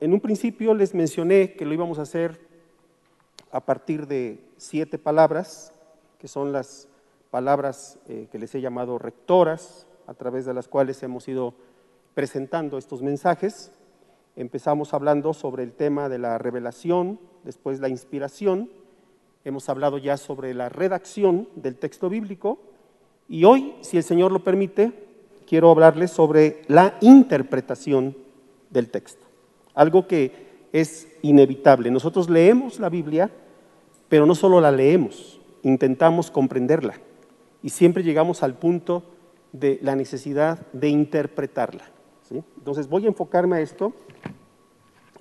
en un principio les mencioné que lo íbamos a hacer a partir de siete palabras, que son las palabras eh, que les he llamado rectoras, a través de las cuales hemos ido presentando estos mensajes. Empezamos hablando sobre el tema de la revelación, después la inspiración, hemos hablado ya sobre la redacción del texto bíblico. Y hoy, si el Señor lo permite, quiero hablarles sobre la interpretación del texto, algo que es inevitable. Nosotros leemos la Biblia, pero no solo la leemos, intentamos comprenderla y siempre llegamos al punto de la necesidad de interpretarla. Entonces voy a enfocarme a esto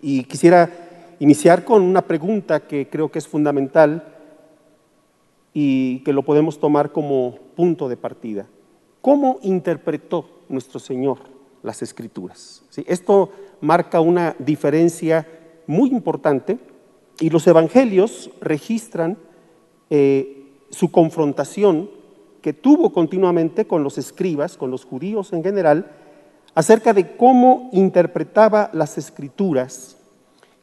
y quisiera iniciar con una pregunta que creo que es fundamental y que lo podemos tomar como punto de partida. ¿Cómo interpretó nuestro Señor las escrituras? Esto marca una diferencia muy importante y los evangelios registran eh, su confrontación que tuvo continuamente con los escribas, con los judíos en general, acerca de cómo interpretaba las escrituras,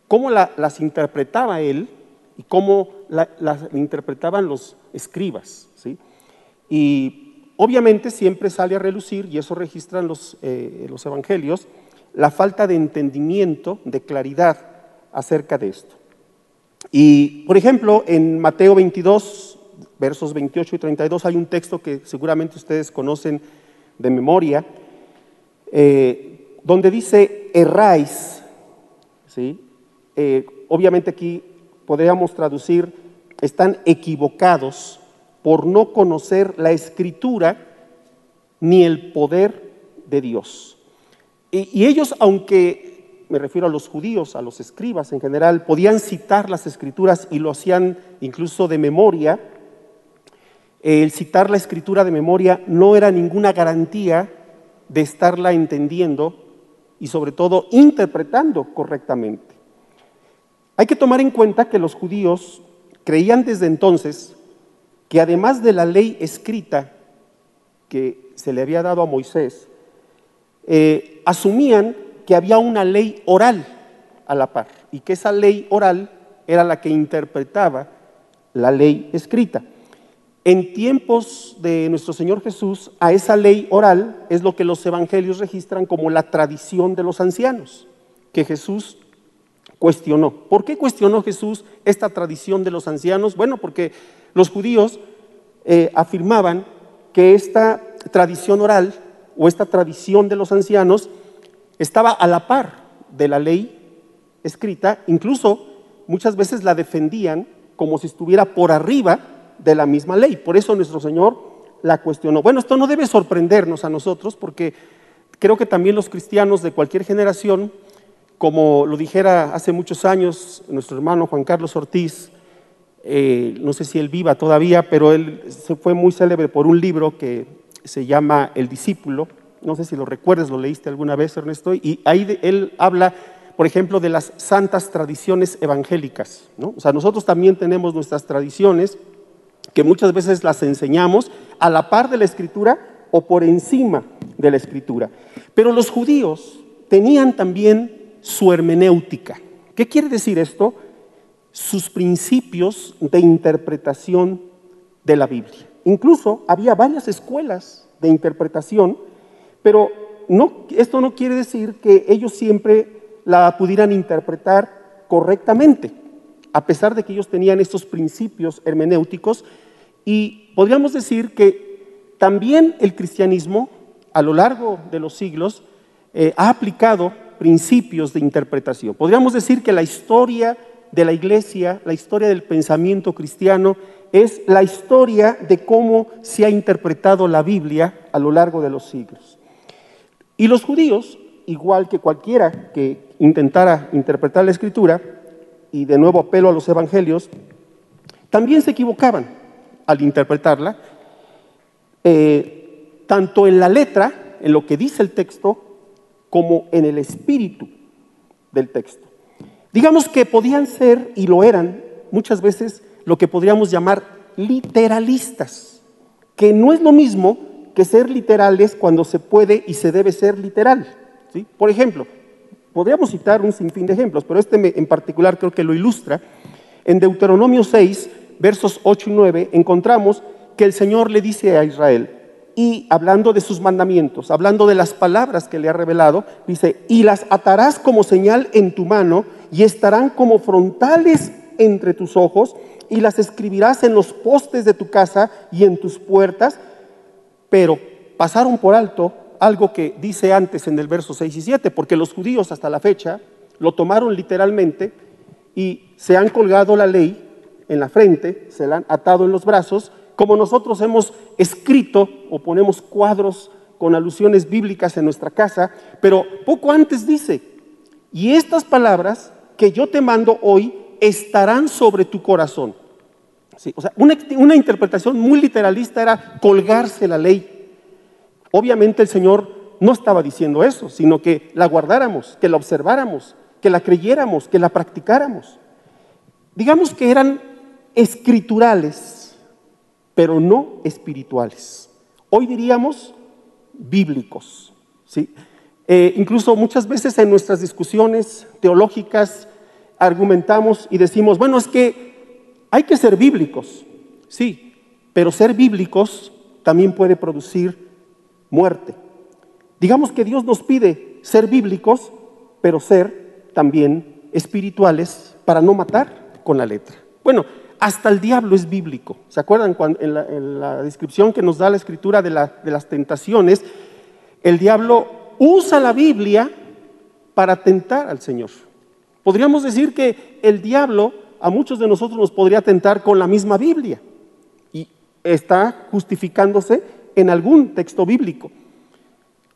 cómo las interpretaba él y cómo las interpretaban los escribas. ¿sí? Y obviamente siempre sale a relucir, y eso registran los, eh, los evangelios, la falta de entendimiento, de claridad acerca de esto. Y, por ejemplo, en Mateo 22, versos 28 y 32, hay un texto que seguramente ustedes conocen de memoria, eh, donde dice erráis, ¿sí? Eh, obviamente aquí podríamos traducir, están equivocados por no conocer la escritura ni el poder de Dios. Y, ellos, aunque me refiero a los judíos, a los escribas en general, podían citar las escrituras y lo hacían incluso de memoria, el citar la escritura de memoria no era ninguna garantía de estarla entendiendo y sobre todo interpretando correctamente. Hay que tomar en cuenta que los judíos creían desde entonces que además de la ley escrita que se le había dado a Moisés, eh, asumían que había una ley oral a la par y que esa ley oral era la que interpretaba la ley escrita. En tiempos de nuestro Señor Jesús, a esa ley oral es lo que los evangelios registran como la tradición de los ancianos, que Jesús cuestionó. ¿Por qué cuestionó Jesús esta tradición de los ancianos? Bueno, porque los judíos eh, afirmaban que esta tradición oral o esta tradición de los ancianos estaba a la par de la ley escrita, incluso muchas veces la defendían como si estuviera por arriba de la misma ley. Por eso nuestro Señor la cuestionó. Bueno, esto no debe sorprendernos a nosotros porque creo que también los cristianos de cualquier generación como lo dijera hace muchos años nuestro hermano Juan Carlos Ortiz, eh, no sé si él viva todavía, pero él se fue muy célebre por un libro que se llama El discípulo, no sé si lo recuerdas, lo leíste alguna vez Ernesto, y ahí él habla, por ejemplo, de las santas tradiciones evangélicas. O sea, nosotros también tenemos nuestras tradiciones que muchas veces las enseñamos a la par de la escritura o por encima de la escritura. Pero los judíos tenían también su hermenéutica. ¿Qué quiere decir esto? Sus principios de interpretación de la Biblia. Incluso había varias escuelas de interpretación, pero esto no quiere decir que ellos siempre la pudieran interpretar correctamente, a pesar de que ellos tenían estos principios hermenéuticos. Y podríamos decir que también el cristianismo, a lo largo de los siglos, eh, ha aplicado principios de interpretación. Podríamos decir que la historia de la iglesia, la historia del pensamiento cristiano, es la historia de cómo se ha interpretado la Biblia a lo largo de los siglos. Y los judíos, igual que cualquiera que intentara interpretar la escritura, y de nuevo apelo a los evangelios, también se equivocaban al interpretarla, eh, tanto en la letra, en lo que dice el texto, como en el espíritu del texto. Digamos que podían ser, y lo eran muchas veces, lo que podríamos llamar literalistas, que no es lo mismo que ser literales cuando se puede y se debe ser literal. Por ejemplo, Podríamos citar un sinfín de ejemplos, pero este en particular creo que lo ilustra. En Deuteronomio 6, versos 8 y 9, encontramos que el Señor le dice a Israel, y hablando de sus mandamientos, hablando de las palabras que le ha revelado, dice, y las atarás como señal en tu mano y estarán como frontales entre tus ojos y las escribirás en los postes de tu casa y en tus puertas, pero pasaron por alto algo que dice antes en el verso 6 y 7, porque los judíos hasta la fecha lo tomaron literalmente y se han colgado la ley en la frente, se la han atado en los brazos, como nosotros hemos escrito o ponemos cuadros con alusiones bíblicas en nuestra casa, pero poco antes dice, y estas palabras que yo te mando hoy estarán sobre tu corazón. o sea, una, una interpretación muy literalista era colgarse la ley. Obviamente el Señor no estaba diciendo eso, sino que la guardáramos, que la observáramos, que la creyéramos, que la practicáramos. Digamos que eran escriturales, pero no espirituales. Hoy diríamos bíblicos. ¿sí? Eh, incluso muchas veces en nuestras discusiones teológicas argumentamos y decimos, bueno, es que hay que ser bíblicos, sí, pero ser bíblicos también puede producir muerte. Digamos que Dios nos pide ser bíblicos, pero ser también espirituales para no matar con la letra. Bueno, hasta el diablo es bíblico. ¿Se acuerdan en, la, descripción que nos da la escritura de las tentaciones? El diablo usa la Biblia para tentar al Señor. Podríamos decir que el diablo a muchos de nosotros nos podría tentar con la misma Biblia y está justificándose en algún texto bíblico.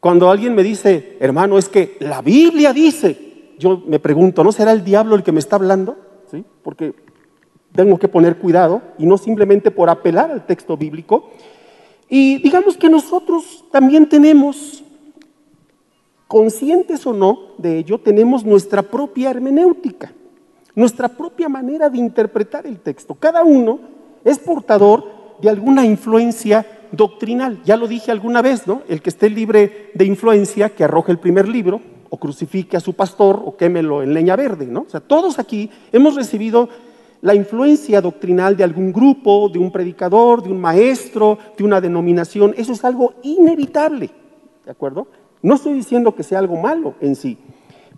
Cuando alguien me dice, hermano, es que la Biblia dice, yo me pregunto, ¿no será el diablo el que me está hablando? ¿Sí? Porque tengo que poner cuidado y no simplemente por apelar al texto bíblico. Y digamos que nosotros también tenemos conscientes o no de ello, tenemos nuestra propia hermenéutica, nuestra propia manera de interpretar el texto. Cada uno es portador de alguna influencia doctrinal. Ya lo dije alguna vez, ¿no? El que esté libre de influencia, que arroje el primer libro, o crucifique a su pastor, o quémelo en leña verde, ¿no? O sea, todos aquí hemos recibido la influencia doctrinal de algún grupo, de un predicador, de un maestro, de una denominación. Eso es algo inevitable, ¿de acuerdo? No estoy diciendo que sea algo malo en sí,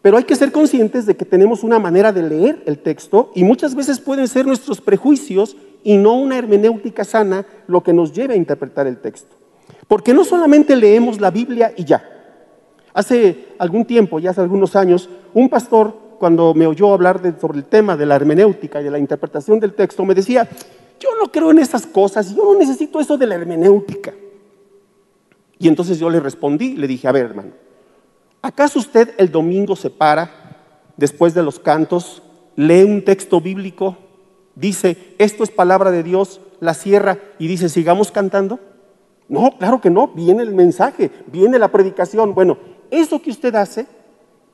pero hay que ser conscientes de que tenemos una manera de leer el texto y muchas veces pueden ser nuestros prejuicios y no una hermenéutica sana lo que nos lleve a interpretar el texto. Porque no solamente leemos la Biblia y ya. Hace algún tiempo, ya hace algunos años, un pastor, cuando me oyó hablar sobre el tema de la hermenéutica y de la interpretación del texto, me decía, yo no creo en esas cosas, yo no necesito eso de la hermenéutica. Y entonces yo le respondí, le dije, a ver hermano, ¿acaso usted el domingo se para después de los cantos, lee un texto bíblico, dice, esto es palabra de Dios, la cierra y dice, sigamos cantando? No, claro que no, viene el mensaje, viene la predicación. Bueno, eso que usted hace,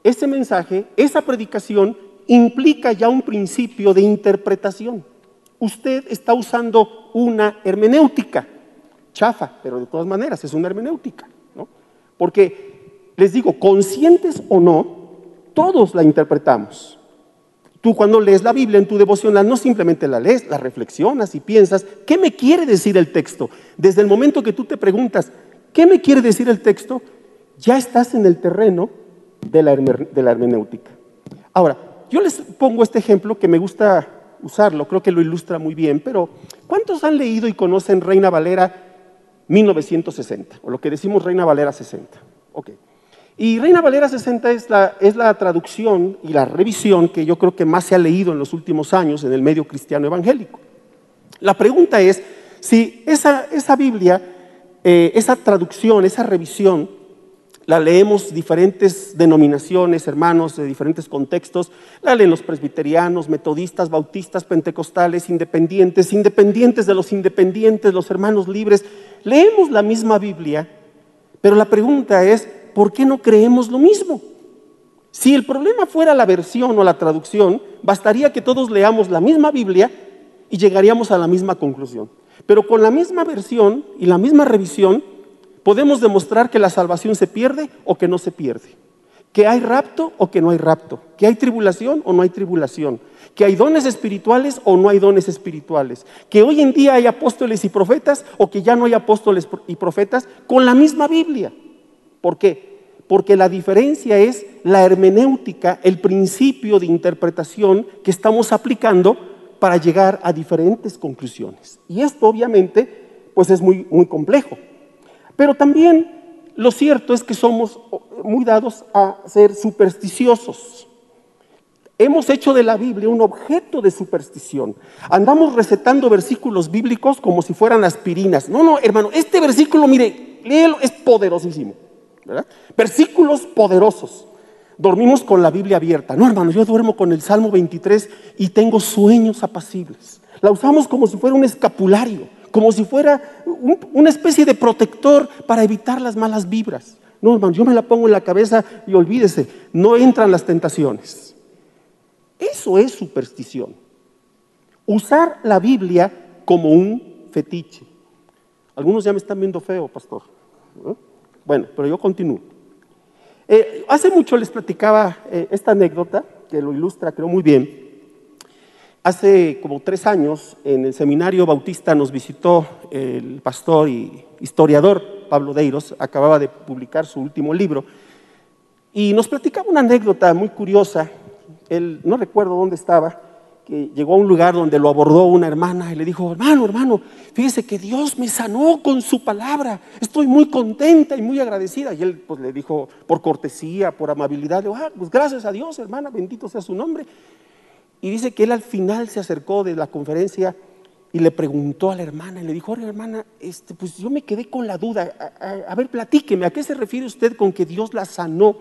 ese mensaje, esa predicación, implica ya un principio de interpretación. Usted está usando una hermenéutica chafa, pero de todas maneras es una hermenéutica, ¿no? Porque, les digo, conscientes o no, todos la interpretamos. Tú cuando lees la Biblia en tu devocional no simplemente la lees, la reflexionas y piensas, ¿qué me quiere decir el texto? Desde el momento que tú te preguntas, ¿qué me quiere decir el texto? Ya estás en el terreno de la, de la hermenéutica. Ahora, yo les pongo este ejemplo que me gusta usarlo, creo que lo ilustra muy bien, pero ¿cuántos han leído y conocen Reina Valera 1960, o lo que decimos Reina Valera 60. Okay. Y Reina Valera 60 es la, es la traducción y la revisión que yo creo que más se ha leído en los últimos años en el medio cristiano evangélico. La pregunta es si esa, esa Biblia, eh, esa traducción, esa revisión, la leemos diferentes denominaciones, hermanos de diferentes contextos, la leen los presbiterianos, metodistas, bautistas, pentecostales, independientes, independientes de los independientes, los hermanos libres. Leemos la misma Biblia, pero la pregunta es, ¿por qué no creemos lo mismo? Si el problema fuera la versión o la traducción, bastaría que todos leamos la misma Biblia y llegaríamos a la misma conclusión. Pero con la misma versión y la misma revisión, podemos demostrar que la salvación se pierde o que no se pierde. que hay rapto o que no hay rapto, que hay tribulación o no hay tribulación, que hay dones espirituales o no hay dones espirituales, que hoy en día hay apóstoles y profetas o que ya no hay apóstoles y profetas con la misma Biblia. ¿Por qué? Porque la diferencia es la hermenéutica, el principio de interpretación que estamos aplicando para llegar a diferentes conclusiones. Y esto obviamente pues es muy, muy complejo. Pero también lo cierto es que somos muy dados a ser supersticiosos. Hemos hecho de la Biblia un objeto de superstición. Andamos recetando versículos bíblicos como si fueran aspirinas. No, no, hermano, este versículo, mire, léelo, es poderosísimo. Versículos poderosos. Dormimos con la Biblia abierta. No, hermano, yo duermo con el Salmo 23 y tengo sueños apacibles. La usamos como si fuera un escapulario como si fuera una especie de protector para evitar las malas vibras. No, hermano, yo me la pongo en la cabeza y olvídese, no entran las tentaciones. Eso es superstición. Usar la Biblia como un fetiche. Algunos ya me están viendo feo, pastor. Bueno, pero yo continúo. Eh, hace mucho les platicaba eh, esta anécdota que lo ilustra, creo, muy bien. Hace como tres años en el seminario bautista nos visitó el pastor y historiador Pablo Deiros, acababa de publicar su último libro, y nos platicaba una anécdota muy curiosa. Él, no recuerdo dónde estaba, que llegó a un lugar donde lo abordó una hermana y le dijo, hermano, hermano, fíjese que Dios me sanó con su palabra, estoy muy contenta y muy agradecida. Y él pues le dijo, por cortesía, por amabilidad, ah, pues gracias a Dios, hermana, bendito sea su nombre. Y dice que él al final se acercó de la conferencia y le preguntó a la hermana y le dijo, hermana, este, pues yo me quedé con la duda. A, ver, platíqueme, ¿a qué se refiere usted con que Dios la sanó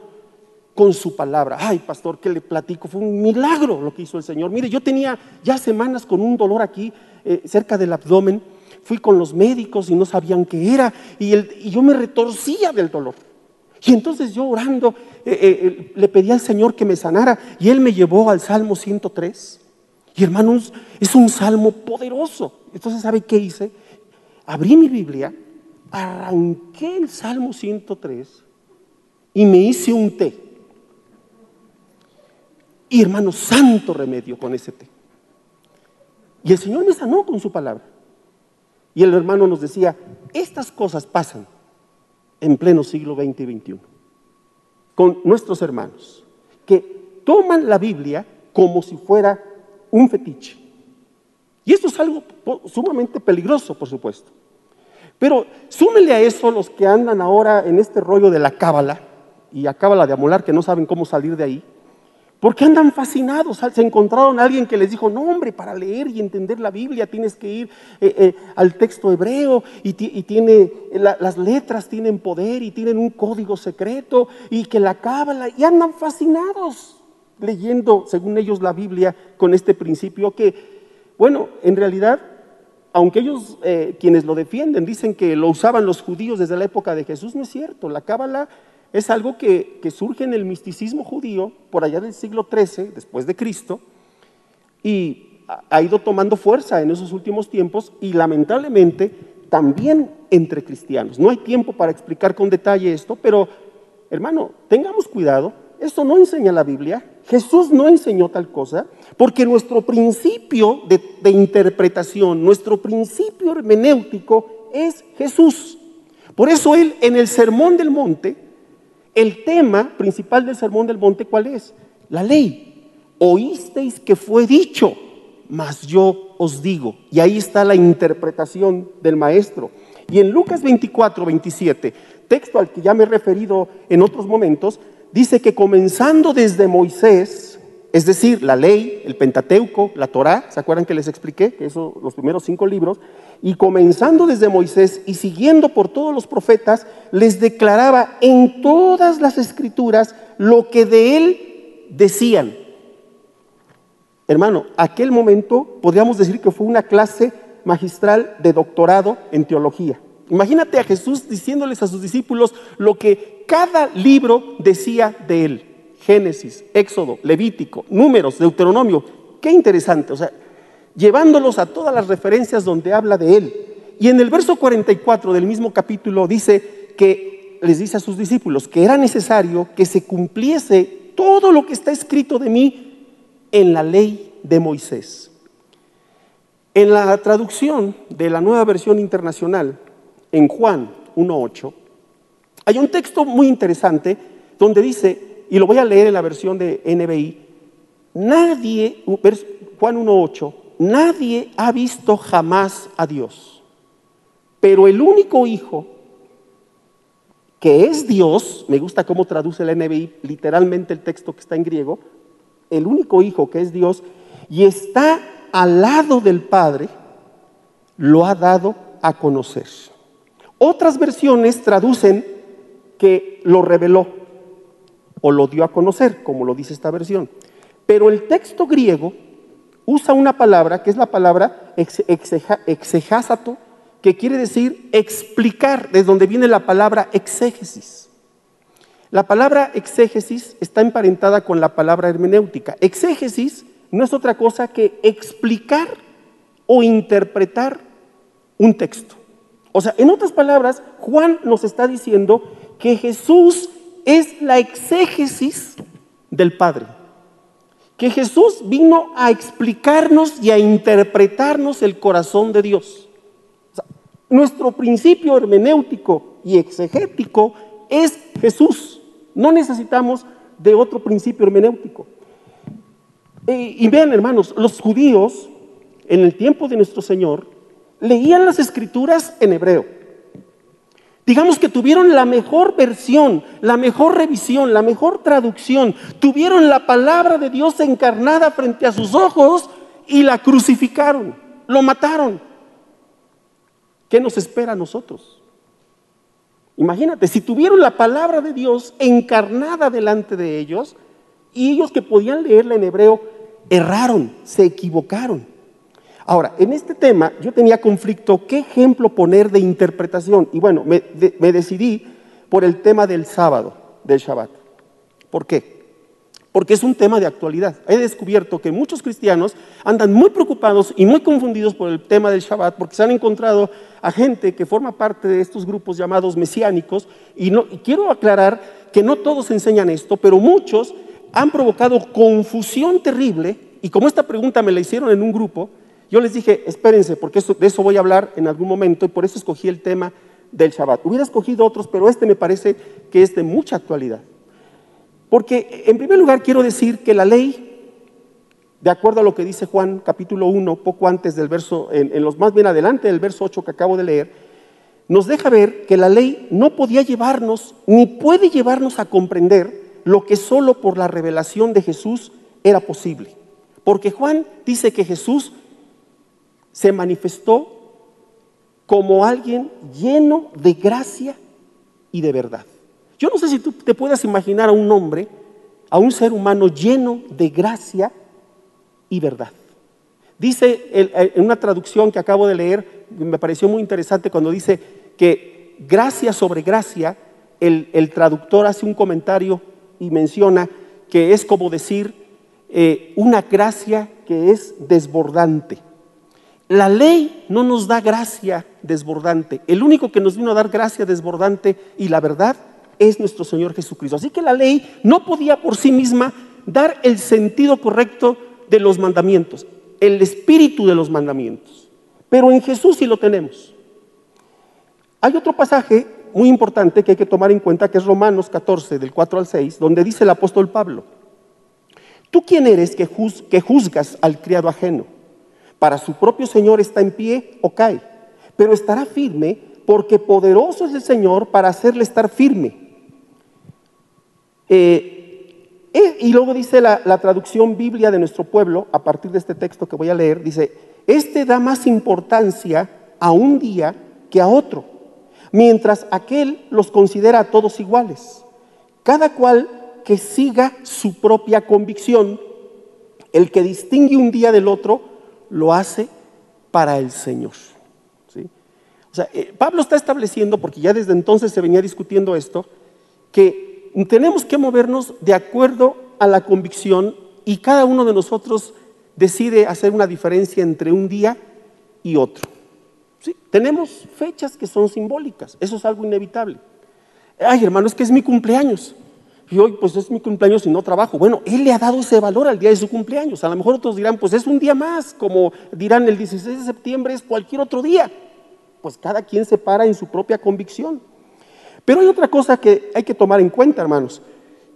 con su palabra? Ay, pastor, ¿qué le platico? Fue un milagro lo que hizo el Señor. Mire, yo tenía ya semanas con un dolor aquí eh, cerca del abdomen. Fui con los médicos y no sabían qué era y, y yo me retorcía del dolor. Y entonces yo orando eh, eh, le pedí al Señor que me sanara y Él me llevó al Salmo 103. Y hermanos, es un salmo poderoso. Entonces, ¿sabe qué hice? Abrí mi Biblia, arranqué el Salmo 103 y me hice un té. Y hermano, santo remedio con ese té. Y el Señor me sanó con su palabra. Y el hermano nos decía, estas cosas pasan en pleno siglo XX y XXI, con nuestros hermanos, que toman la Biblia como si fuera un fetiche. Y esto es algo sumamente peligroso, por supuesto. Pero súmele a eso los que andan ahora en este rollo de la cábala y a cábala de amolar que no saben cómo salir de ahí. Porque andan fascinados. Se encontraron a alguien que les dijo, no hombre, para leer y entender la Biblia tienes que ir eh, eh, al texto hebreo y, tiene, las letras tienen poder y tienen un código secreto y que la cábala, y andan fascinados leyendo, según ellos, la Biblia con este principio que, bueno, en realidad, aunque ellos, eh, quienes lo defienden, dicen que lo usaban los judíos desde la época de Jesús, no es cierto. La cábala es algo que, surge en el misticismo judío por allá del siglo XIII, después de Cristo, y ha ido tomando fuerza en esos últimos tiempos y lamentablemente también entre cristianos. No hay tiempo para explicar con detalle esto, pero hermano, tengamos cuidado, esto no enseña la Biblia, Jesús no enseñó tal cosa, porque nuestro principio de, de interpretación, nuestro principio hermenéutico es Jesús. Por eso él en el Sermón del Monte, el tema principal del Sermón del Monte, ¿cuál es? La ley. Oísteis que fue dicho, mas yo os digo. Y ahí está la interpretación del maestro. Y en Lucas 24, 27, texto al que ya me he referido en otros momentos, dice que comenzando desde Moisés, es decir, la ley, el Pentateuco, la Torá, ¿se acuerdan que les expliqué? Que eso, los primeros cinco libros, y comenzando desde Moisés y siguiendo por todos los profetas, les declaraba en todas las escrituras lo que de él decían. Hermano, aquel momento podríamos decir que fue una clase magistral de doctorado en teología. Imagínate a Jesús diciéndoles a sus discípulos lo que cada libro decía de él. Génesis, Éxodo, Levítico, Números, Deuteronomio. Qué interesante. O sea, llevándolos a todas las referencias donde habla de él. Y en el verso 44 del mismo capítulo dice que les dice a sus discípulos que era necesario que se cumpliese todo lo que está escrito de mí en la ley de Moisés. En la traducción de la nueva versión internacional, en Juan 1.8, hay un texto muy interesante donde dice, y lo voy a leer en la versión de NBI, nadie, Juan 1.8, nadie ha visto jamás a Dios, pero el único Hijo que es Dios, me gusta cómo traduce la NBI literalmente el texto que está en griego, el único Hijo que es Dios y está al lado del Padre, lo ha dado a conocer. Otras versiones traducen que lo reveló o lo dio a conocer, como lo dice esta versión. Pero el texto griego usa una palabra que es la palabra exegásato, que quiere decir explicar, desde donde viene la palabra exégesis. La palabra exégesis está emparentada con la palabra hermenéutica. Exégesis no es otra cosa que explicar o interpretar un texto. O sea, en otras palabras, Juan nos está diciendo que Jesús es la exégesis del Padre. Que Jesús vino a explicarnos y a interpretarnos el corazón de Dios. nuestro principio hermenéutico y exegético es Jesús. No necesitamos de otro principio hermenéutico. Y, vean, hermanos, los judíos en el tiempo de nuestro Señor leían las escrituras en hebreo. Digamos que tuvieron la mejor versión, la mejor revisión, la mejor traducción. Tuvieron la palabra de Dios encarnada frente a sus ojos y la crucificaron, lo mataron. ¿Qué nos espera a nosotros? Imagínate, si tuvieron la palabra de Dios encarnada delante de ellos y ellos que podían leerla en hebreo, erraron, se equivocaron. Ahora, en este tema yo tenía conflicto, ¿qué ejemplo poner de interpretación? Y bueno, me, decidí por el tema del sábado, del Shabbat. ¿Por qué? Porque es un tema de actualidad. He descubierto que muchos cristianos andan muy preocupados y muy confundidos por el tema del Shabbat porque se han encontrado a gente que forma parte de estos grupos llamados mesiánicos y, y quiero aclarar que no todos enseñan esto, pero muchos han provocado confusión terrible y como esta pregunta me la hicieron en un grupo, yo les dije, espérense, porque de eso voy a hablar en algún momento y por eso escogí el tema del Shabbat. Hubiera escogido otros, pero este me parece que es de mucha actualidad. Porque en primer lugar quiero decir que la ley, de acuerdo a lo que dice Juan capítulo 1, poco antes del verso, en, en los más bien adelante del verso 8 que acabo de leer, nos deja ver que la ley no podía llevarnos, ni puede llevarnos a comprender lo que solo por la revelación de Jesús era posible. Porque Juan dice que Jesús se manifestó como alguien lleno de gracia y de verdad. Yo no sé si tú te puedas imaginar a un hombre, a un ser humano lleno de gracia y verdad. Dice en una traducción que acabo de leer, me pareció muy interesante cuando dice que gracia sobre gracia, el, traductor hace un comentario y menciona que es como decir eh, una gracia que es desbordante. La ley no nos da gracia desbordante. El único que nos vino a dar gracia desbordante y la verdad es nuestro Señor Jesucristo. Así que la ley no podía por sí misma dar el sentido correcto de los mandamientos, el espíritu de los mandamientos. Pero en Jesús sí lo tenemos. Hay otro pasaje muy importante que hay que tomar en cuenta, que es Romanos 14, del 4 al 6, donde dice el apóstol Pablo, ¿tú quién eres que, juzgas al criado ajeno? Para su propio Señor está en pie o cae, pero estará firme porque poderoso es el Señor para hacerle estar firme. Eh, eh, y luego dice la, la traducción Biblia de nuestro pueblo, a partir de este texto que voy a leer, dice, este da más importancia a un día que a otro mientras aquel los considera a todos iguales. Cada cual que siga su propia convicción, el que distingue un día del otro, lo hace para el Señor. ¿sí? O sea, eh, Pablo está estableciendo, porque ya desde entonces se venía discutiendo esto, que tenemos que movernos de acuerdo a la convicción y cada uno de nosotros decide hacer una diferencia entre un día y otro. Tenemos fechas que son simbólicas, eso es algo inevitable. Ay, hermano, es que es mi cumpleaños. Y hoy, pues es mi cumpleaños y no trabajo. Bueno, Él le ha dado ese valor al día de su cumpleaños. A lo mejor otros dirán, pues es un día más, como dirán el 16 de septiembre es cualquier otro día. Pues cada quien se para en su propia convicción. Pero hay otra cosa que hay que tomar en cuenta, hermanos,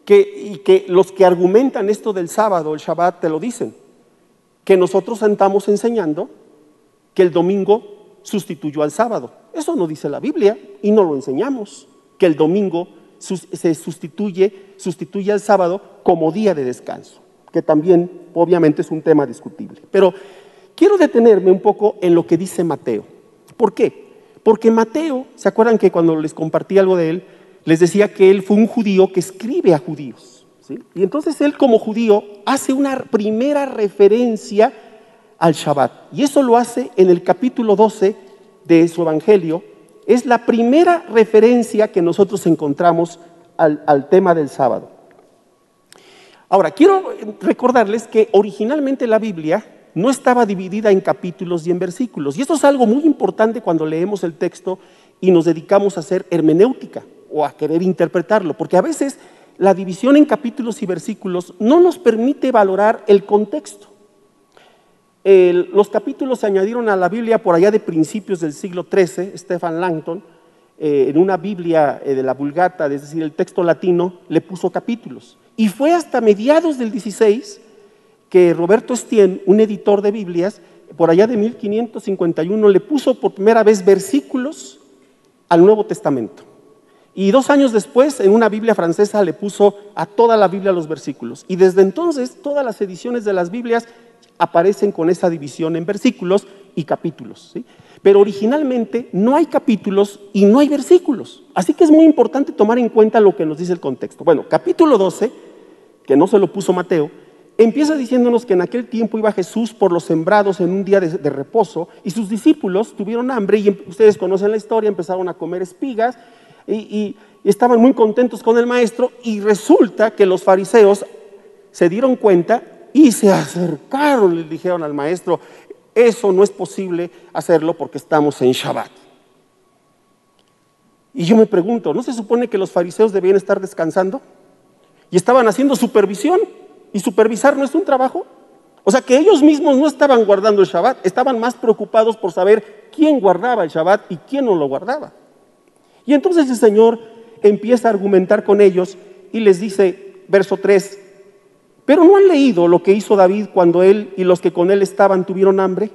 que, y que los que argumentan esto del sábado, el Shabbat, te lo dicen, que nosotros estamos enseñando que el domingo sustituyó al sábado. Eso no dice la Biblia y no lo enseñamos, que el domingo se sustituye, sustituye al sábado como día de descanso, que también obviamente es un tema discutible. Pero quiero detenerme un poco en lo que dice Mateo. ¿Por qué? Porque Mateo, ¿se acuerdan que cuando les compartí algo de él, les decía que él fue un judío que escribe a judíos? Y entonces él como judío hace una primera referencia al Shabbat. Y eso lo hace en el capítulo 12 de su Evangelio, es la primera referencia que nosotros encontramos al, tema del sábado. Ahora, quiero recordarles que originalmente la Biblia no estaba dividida en capítulos y en versículos. Y esto es algo muy importante cuando leemos el texto y nos dedicamos a hacer hermenéutica o a querer interpretarlo, porque a veces la división en capítulos y versículos no nos permite valorar el contexto los capítulos se añadieron a la Biblia por allá de principios del siglo XIII, Stephen Langton, eh, en una Biblia eh, de la Vulgata, es decir, el texto latino, le puso capítulos. Y fue hasta mediados del XVI que Roberto Estienne, un editor de Biblias, por allá de 1551, le puso por primera vez versículos al Nuevo Testamento. Y dos años después, en una Biblia francesa, le puso a toda la Biblia los versículos. Y desde entonces, todas las ediciones de las Biblias aparecen con esa división en versículos y capítulos. Pero originalmente no hay capítulos y no hay versículos. Así que es muy importante tomar en cuenta lo que nos dice el contexto. Bueno, capítulo 12, que no se lo puso Mateo, empieza diciéndonos que en aquel tiempo iba Jesús por los sembrados en un día de, reposo y sus discípulos tuvieron hambre y em, ustedes conocen la historia, empezaron a comer espigas y estaban muy contentos con el maestro y resulta que los fariseos se dieron cuenta y se acercaron, le dijeron al maestro, eso no es posible hacerlo porque estamos en Shabbat. Y yo me pregunto, ¿no se supone que los fariseos debían estar descansando? Y estaban haciendo supervisión. ¿Y supervisar no es un trabajo? O sea que ellos mismos no estaban guardando el Shabbat, estaban más preocupados por saber quién guardaba el Shabbat y quién no lo guardaba. Y entonces el Señor empieza a argumentar con ellos y les dice, verso 3, pero ¿no han leído lo que hizo David cuando él y los que con él estaban tuvieron hambre?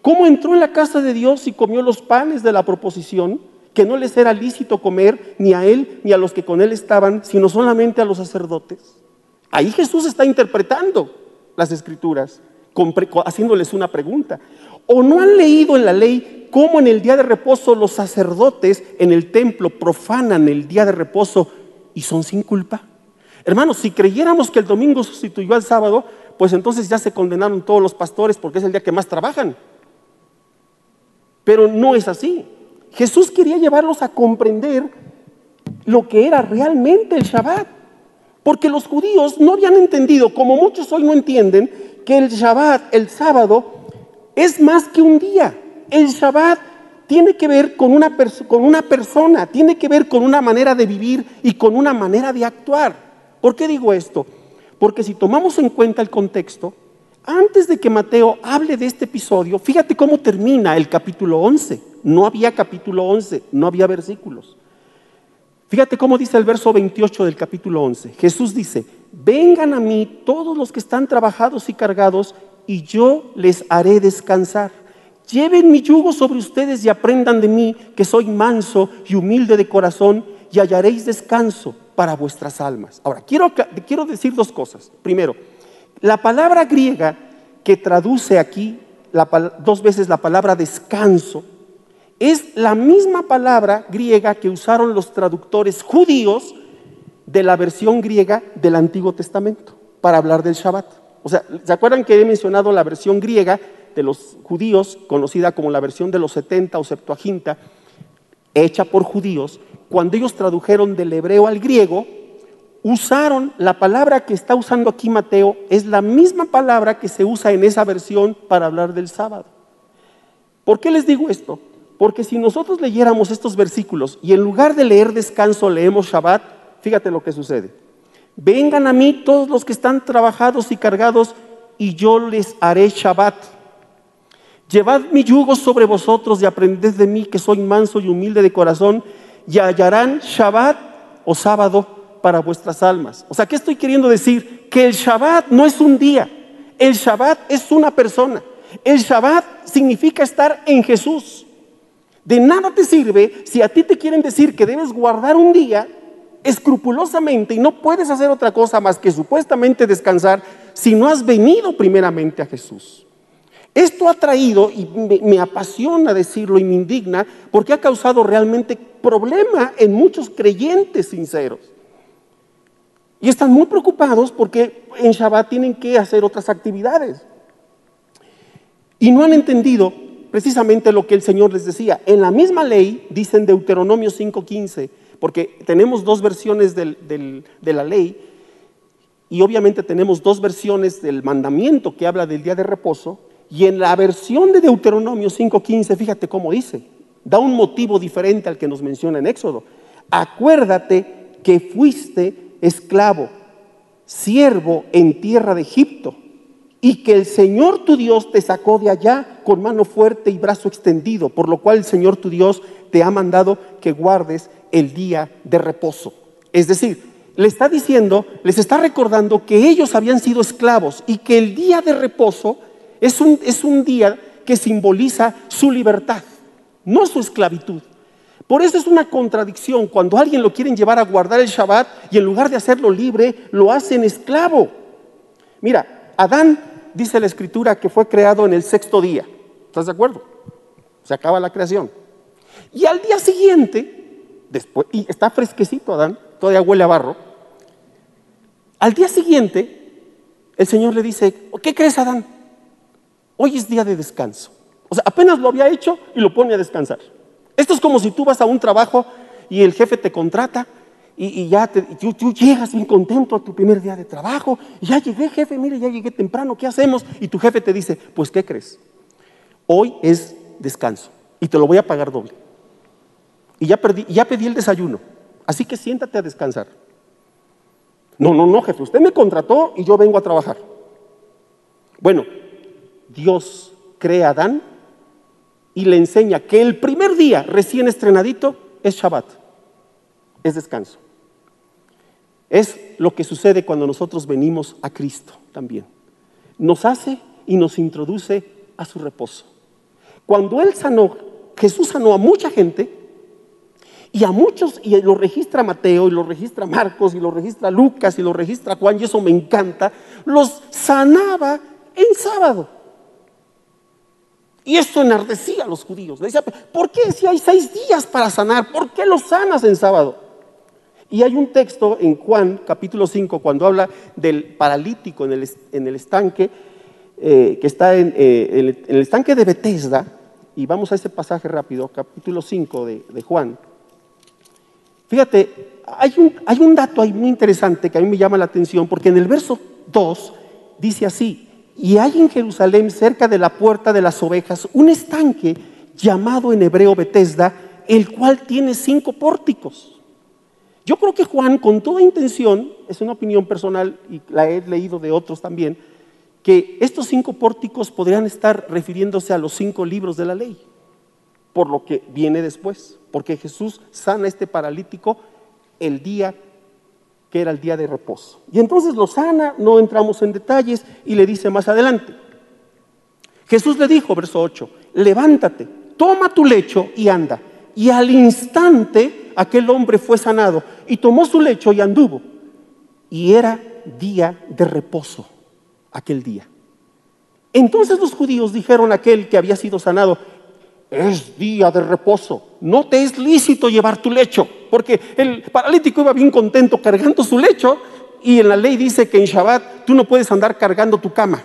¿Cómo entró en la casa de Dios y comió los panes de la proposición? Que no les era lícito comer ni a él ni a los que con él estaban, sino solamente a los sacerdotes. Ahí Jesús está interpretando las escrituras, haciéndoles una pregunta. ¿O no han leído en la ley cómo en el día de reposo los sacerdotes en el templo profanan el día de reposo y son sin culpa? Hermanos, si creyéramos que el domingo sustituyó al sábado, pues entonces ya se condenaron todos los pastores porque es el día que más trabajan. Pero no es así. Jesús quería llevarlos a comprender lo que era realmente el Shabbat. Porque los judíos no habían entendido, como muchos hoy no entienden, que el Shabbat, el sábado, es más que un día. El Shabbat tiene que ver con una, con una persona, tiene que ver con una manera de vivir y con una manera de actuar. ¿Por qué digo esto? Porque si tomamos en cuenta el contexto, antes de que Mateo hable de este episodio, fíjate cómo termina el capítulo 11. No había capítulo 11, no había versículos. Fíjate cómo dice el verso 28 del capítulo 11. Jesús dice, vengan a mí todos los que están trabajados y cargados, y yo les haré descansar. Lleven mi yugo sobre ustedes y aprendan de mí, que soy manso y humilde de corazón, y hallaréis descanso para vuestras almas. Ahora, quiero, quiero decir dos cosas. Primero, la palabra griega que traduce aquí dos veces la palabra descanso es la misma palabra griega que usaron los traductores judíos de la versión griega del Antiguo Testamento para hablar del Shabbat. O sea, ¿se acuerdan que he mencionado la versión griega de los judíos, conocida como la versión de los 70 o Septuaginta, hecha por judíos? Cuando ellos tradujeron del hebreo al griego, usaron la palabra que está usando aquí Mateo, es la misma palabra que se usa en esa versión para hablar del sábado. ¿Por qué les digo esto? Porque si nosotros leyéramos estos versículos y en lugar de leer descanso leemos Shabbat, fíjate lo que sucede. Vengan a mí todos los que están trabajados y cargados y yo les haré Shabbat. Llevad mi yugo sobre vosotros y aprended de mí que soy manso y humilde de corazón y hallarán Shabbat o sábado para vuestras almas. O sea, ¿qué estoy queriendo decir? Que el Shabbat no es un día, el Shabbat es una persona. El Shabbat significa estar en Jesús. De nada te sirve si a ti te quieren decir que debes guardar un día escrupulosamente y no puedes hacer otra cosa más que supuestamente descansar si no has venido primeramente a Jesús. Esto ha traído, y me, apasiona decirlo y me indigna, porque ha causado realmente problema en muchos creyentes sinceros. Y están muy preocupados porque en Shabbat tienen que hacer otras actividades. Y no han entendido precisamente lo que el Señor les decía. En la misma ley, dicen Deuteronomio 5.15, porque tenemos dos versiones de la ley y obviamente tenemos dos versiones del mandamiento que habla del día de reposo. Y en la versión de Deuteronomio 5.15, fíjate cómo dice, da un motivo diferente al que nos menciona en Éxodo. Acuérdate que fuiste esclavo, siervo en tierra de Egipto y que el Señor tu Dios te sacó de allá con mano fuerte y brazo extendido, por lo cual el Señor tu Dios te ha mandado que guardes el día de reposo. Es decir, le está diciendo, les está recordando que ellos habían sido esclavos y que el día de reposo es un, es un día que simboliza su libertad, no su esclavitud. Por eso es una contradicción cuando alguien lo quieren llevar a guardar el Shabbat y en lugar de hacerlo libre, lo hacen esclavo. Mira, Adán dice la escritura que fue creado en el sexto día. ¿Estás de acuerdo? Se acaba la creación. Y al día siguiente, después, y está fresquecito Adán, todavía huele a barro. Al día siguiente, el Señor le dice, ¿qué crees Adán? Hoy es día de descanso. O sea, apenas lo había hecho y lo pone a descansar. Esto es como si tú vas a un trabajo y el jefe te contrata y, ya tú, llegas bien contento a tu primer día de trabajo. Y ya llegué, jefe, mire, ya llegué temprano, ¿qué hacemos? Y tu jefe te dice, pues, ¿qué crees? Hoy es descanso y te lo voy a pagar doble. Y ya, ya pedí el desayuno, así que siéntate a descansar. No, no, no, jefe, usted me contrató y yo vengo a trabajar. Bueno, Dios crea a Adán y le enseña que el primer día recién estrenadito es Shabbat, es descanso. Es lo que sucede cuando nosotros venimos a Cristo también. Nos hace y nos introduce a su reposo. Cuando Él sanó, Jesús sanó a mucha gente y a muchos, y lo registra Mateo, y lo registra Marcos, y lo registra Lucas, y lo registra Juan, y eso me encanta, los sanaba en sábado. Y esto enardecía a los judíos. Le decía, ¿por qué si hay seis días para sanar? ¿Por qué los sanas en sábado? Y hay un texto en Juan capítulo 5 cuando habla del paralítico en el, estanque, eh, que está en, eh, en, el, estanque de Bethesda, y vamos a ese pasaje rápido, capítulo 5 de, Juan. Fíjate, hay un, hay un dato ahí muy interesante que a mí me llama la atención, porque en el verso 2 dice así, y hay en Jerusalén, cerca de la puerta de las ovejas, un estanque llamado en hebreo Bethesda, el cual tiene cinco pórticos. Yo creo que Juan, con toda intención, es una opinión personal y la he leído de otros también, que estos cinco pórticos podrían estar refiriéndose a los cinco libros de la ley, por lo que viene después, porque Jesús sana a este paralítico el día que era el día de reposo. Y entonces lo sana, no entramos en detalles, y le dice más adelante, Jesús le dijo, verso 8, levántate, toma tu lecho y anda. Y al instante aquel hombre fue sanado y tomó su lecho y anduvo. Y era día de reposo aquel día. Entonces los judíos dijeron a aquel que había sido sanado, es día de reposo, no te es lícito llevar tu lecho, porque el paralítico iba bien contento cargando su lecho y en la ley dice que en Shabbat tú no puedes andar cargando tu cama.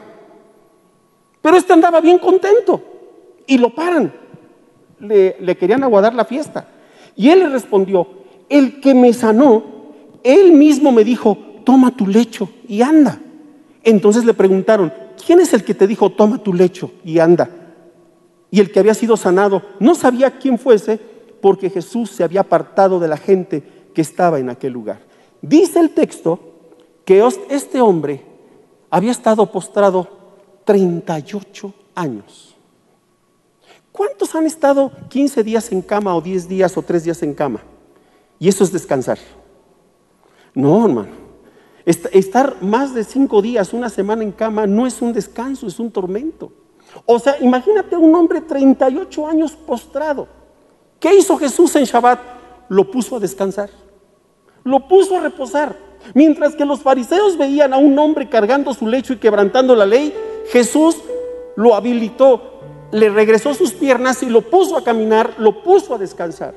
Pero este andaba bien contento y lo paran le, querían aguardar la fiesta. Y él le respondió, el que me sanó, él mismo me dijo, toma tu lecho y anda. Entonces le preguntaron, ¿quién es el que te dijo, toma tu lecho y anda? Y el que había sido sanado no sabía quién fuese porque Jesús se había apartado de la gente que estaba en aquel lugar. Dice el texto que este hombre había estado postrado 38 años. ¿Cuántos han estado 15 días en cama o 10 días o 3 días en cama? Y eso es descansar. No, hermano. Estar más de 5 días, una semana en cama, no es un descanso, es un tormento. O sea, imagínate un hombre 38 años postrado. ¿Qué hizo Jesús en Shabbat? Lo puso a descansar. Lo puso a reposar. Mientras que los fariseos veían a un hombre cargando su lecho y quebrantando la ley, Jesús lo habilitó, le regresó sus piernas y lo puso a caminar, lo puso a descansar.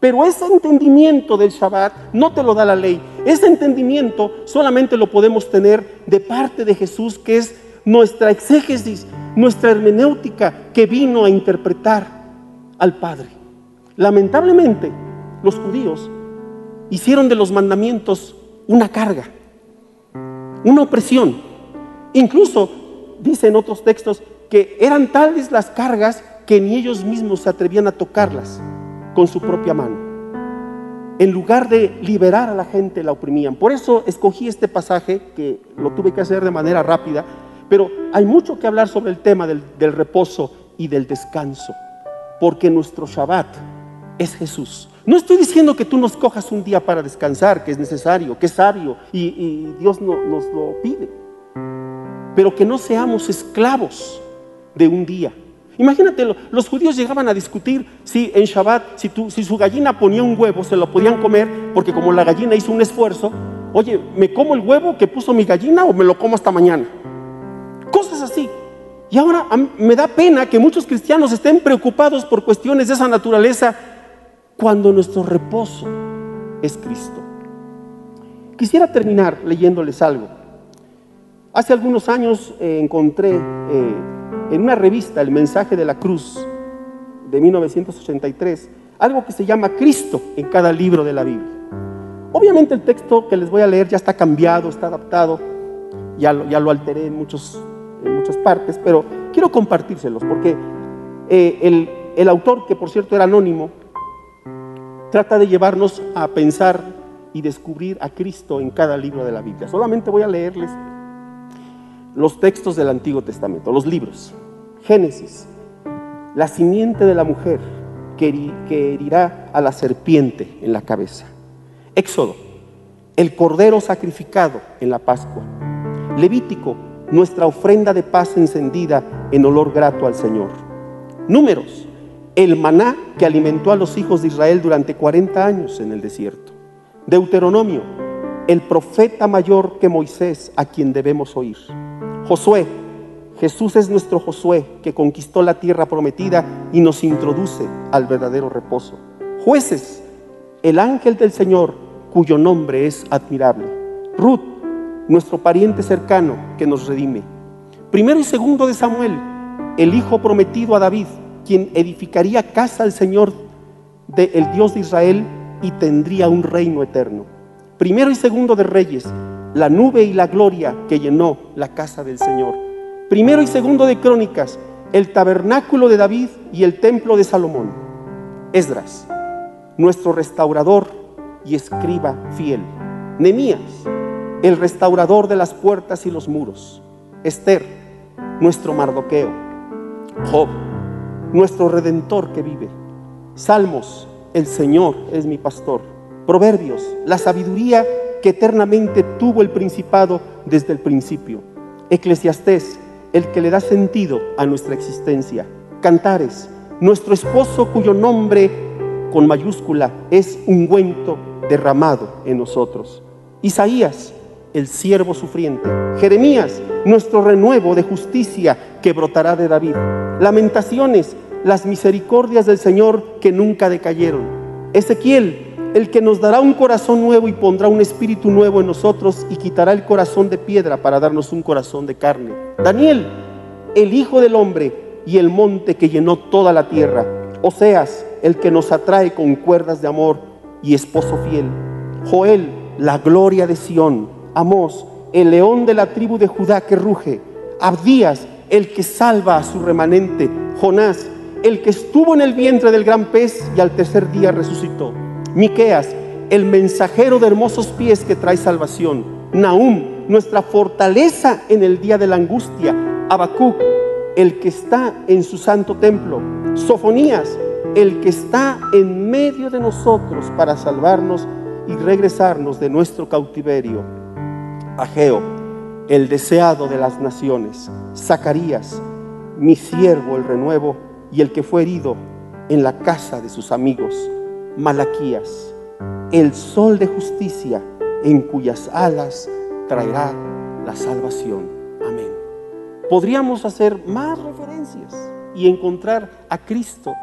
Pero ese entendimiento del Shabbat no te lo da la ley. Ese entendimiento solamente lo podemos tener de parte de Jesús, que es nuestra exégesis, nuestra hermenéutica que vino a interpretar al Padre. Lamentablemente, los judíos hicieron de los mandamientos una carga, una opresión. Incluso dicen otros textos que eran tales las cargas que ni ellos mismos se atrevían a tocarlas con su propia mano. En lugar de liberar a la gente, la oprimían. Por eso escogí este pasaje, que lo tuve que hacer de manera rápida, pero hay mucho que hablar sobre el tema del, reposo y del descanso, porque nuestro Shabbat es Jesús. No estoy diciendo que tú nos cojas un día para descansar, que es necesario, que es sabio y, Dios nos lo pide, pero que no seamos esclavos de un día. Imagínate, los judíos llegaban a discutir si en Shabbat, si, si su gallina ponía un huevo, se lo podían comer, porque como la gallina hizo un esfuerzo, oye, ¿me como el huevo que puso mi gallina o me lo como hasta mañana? Cosas así. Y ahora me da pena que muchos cristianos estén preocupados por cuestiones de esa naturaleza cuando nuestro reposo es Cristo. Quisiera terminar leyéndoles algo. Hace algunos años eh, encontré eh, en una revista, El mensaje de la cruz, de 1983, algo que se llama Cristo en cada libro de la Biblia. Obviamente el texto que les voy a leer ya está cambiado, está adaptado, ya lo, ya lo alteré en, muchos, en muchas partes, pero quiero compartírselos porque eh, el, el autor, que por cierto era anónimo, trata de llevarnos a pensar y descubrir a Cristo en cada libro de la Biblia. Solamente voy a leerles los textos del Antiguo Testamento, los libros. Génesis, la simiente de la mujer que, herirá a la serpiente en la cabeza. Éxodo, el cordero sacrificado en la Pascua. Levítico, nuestra ofrenda de paz encendida en olor grato al Señor. Números, el maná que alimentó a los hijos de Israel durante 40 años en el desierto. Deuteronomio, el profeta mayor que Moisés a quien debemos oír. Josué, Jesús es nuestro Josué que conquistó la tierra prometida y nos introduce al verdadero reposo. Jueces, el ángel del Señor cuyo nombre es admirable. Ruth, nuestro pariente cercano que nos redime. Primero y segundo de Samuel, el hijo prometido a David quien edificaría casa al Señor del Dios de Israel y tendría un reino eterno. Primero y segundo de Reyes, la nube y la gloria que llenó la casa del Señor. Primero y segundo de Crónicas, el tabernáculo de David y el templo de Salomón. Esdras, nuestro restaurador y escriba fiel. Nemías, el restaurador de las puertas y los muros. Esther, nuestro Mardoqueo. Job, nuestro redentor que vive. Salmos, el Señor es mi pastor. Proverbios, la sabiduría que eternamente tuvo el principado desde el principio. Eclesiastés, el que le da sentido a nuestra existencia. Cantares, nuestro esposo cuyo nombre con mayúscula es ungüento derramado en nosotros. Isaías, el siervo sufriente. Jeremías, nuestro renuevo de justicia que brotará de David. Lamentaciones, las misericordias del Señor que nunca decayeron. Ezequiel, el que nos dará un corazón nuevo y pondrá un espíritu nuevo en nosotros y quitará el corazón de piedra para darnos un corazón de carne. Daniel, el Hijo del Hombre y el monte que llenó toda la tierra. Oseas, el que nos atrae con cuerdas de amor y esposo fiel. Joel, la gloria de Sión. Amós, el león de la tribu de Judá que ruge. Abdías, el que salva a su remanente. Jonás, el que estuvo en el vientre del gran pez y al tercer día resucitó. Miqueas, el mensajero de hermosos pies que trae salvación. Nahum, nuestra fortaleza en el día de la angustia. Habacuc, el que está en su santo templo. Sofonías, el que está en medio de nosotros para salvarnos y regresarnos de nuestro cautiverio. Ageo, el deseado de las naciones. Zacarías, mi siervo el renuevo y el que fue herido en la casa de sus amigos. Malaquías, el sol de justicia en cuyas alas traerá la salvación. Amén. Podríamos hacer más referencias y encontrar a Cristo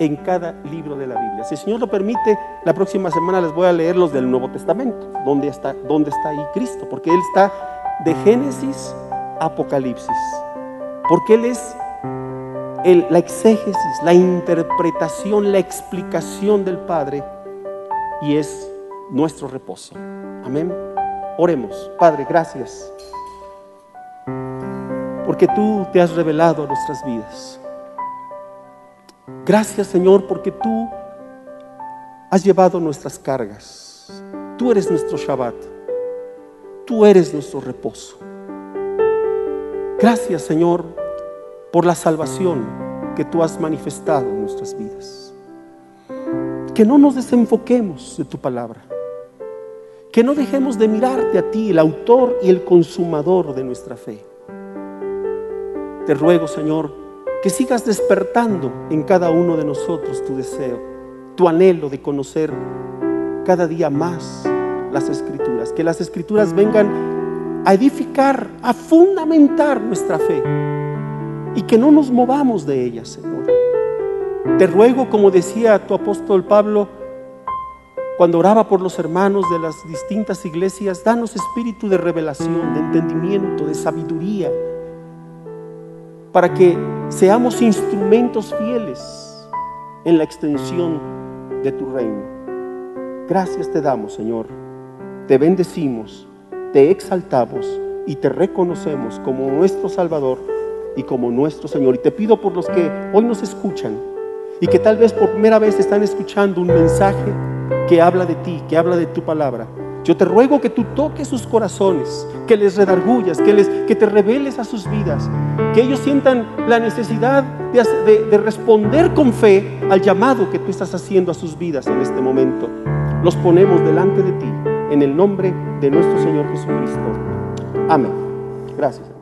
en cada libro de la Biblia. Si el Señor lo permite, la próxima semana les voy a leer los del Nuevo Testamento, donde está, dónde está ahí Cristo, porque Él está de Génesis a Apocalipsis, porque Él es la exégesis, la interpretación, la explicación del Padre y es nuestro reposo. Amén. Oremos. Padre, gracias. Porque tú te has revelado a nuestras vidas. Gracias Señor porque tú has llevado nuestras cargas. Tú eres nuestro Shabbat. Tú eres nuestro reposo. Gracias Señor por la salvación que tú has manifestado en nuestras vidas. Que no nos desenfoquemos de tu palabra. Que no dejemos de mirarte a ti, el autor y el consumador de nuestra fe. Te ruego, Señor, que sigas despertando en cada uno de nosotros tu deseo, tu anhelo de conocer cada día más las escrituras. Que las escrituras vengan a edificar, a fundamentar nuestra fe y que no nos movamos de ellas, Señor. Te ruego, como decía tu apóstol Pablo, cuando oraba por los hermanos de las distintas iglesias, danos espíritu de revelación, de entendimiento, de sabiduría, para que seamos instrumentos fieles en la extensión de tu reino. Gracias te damos, Señor. Te bendecimos, te exaltamos y te reconocemos como nuestro Salvador y como nuestro Señor. Y te pido por los que hoy nos escuchan y que tal vez por primera vez están escuchando un mensaje que habla de ti, que habla de tu palabra. Yo te ruego que tú toques sus corazones, que les redargullas, que, les, que te reveles a sus vidas, que ellos sientan la necesidad de, de responder con fe al llamado que tú estás haciendo a sus vidas en este momento. Los ponemos delante de ti en el nombre de nuestro Señor Jesucristo. Amén. Gracias.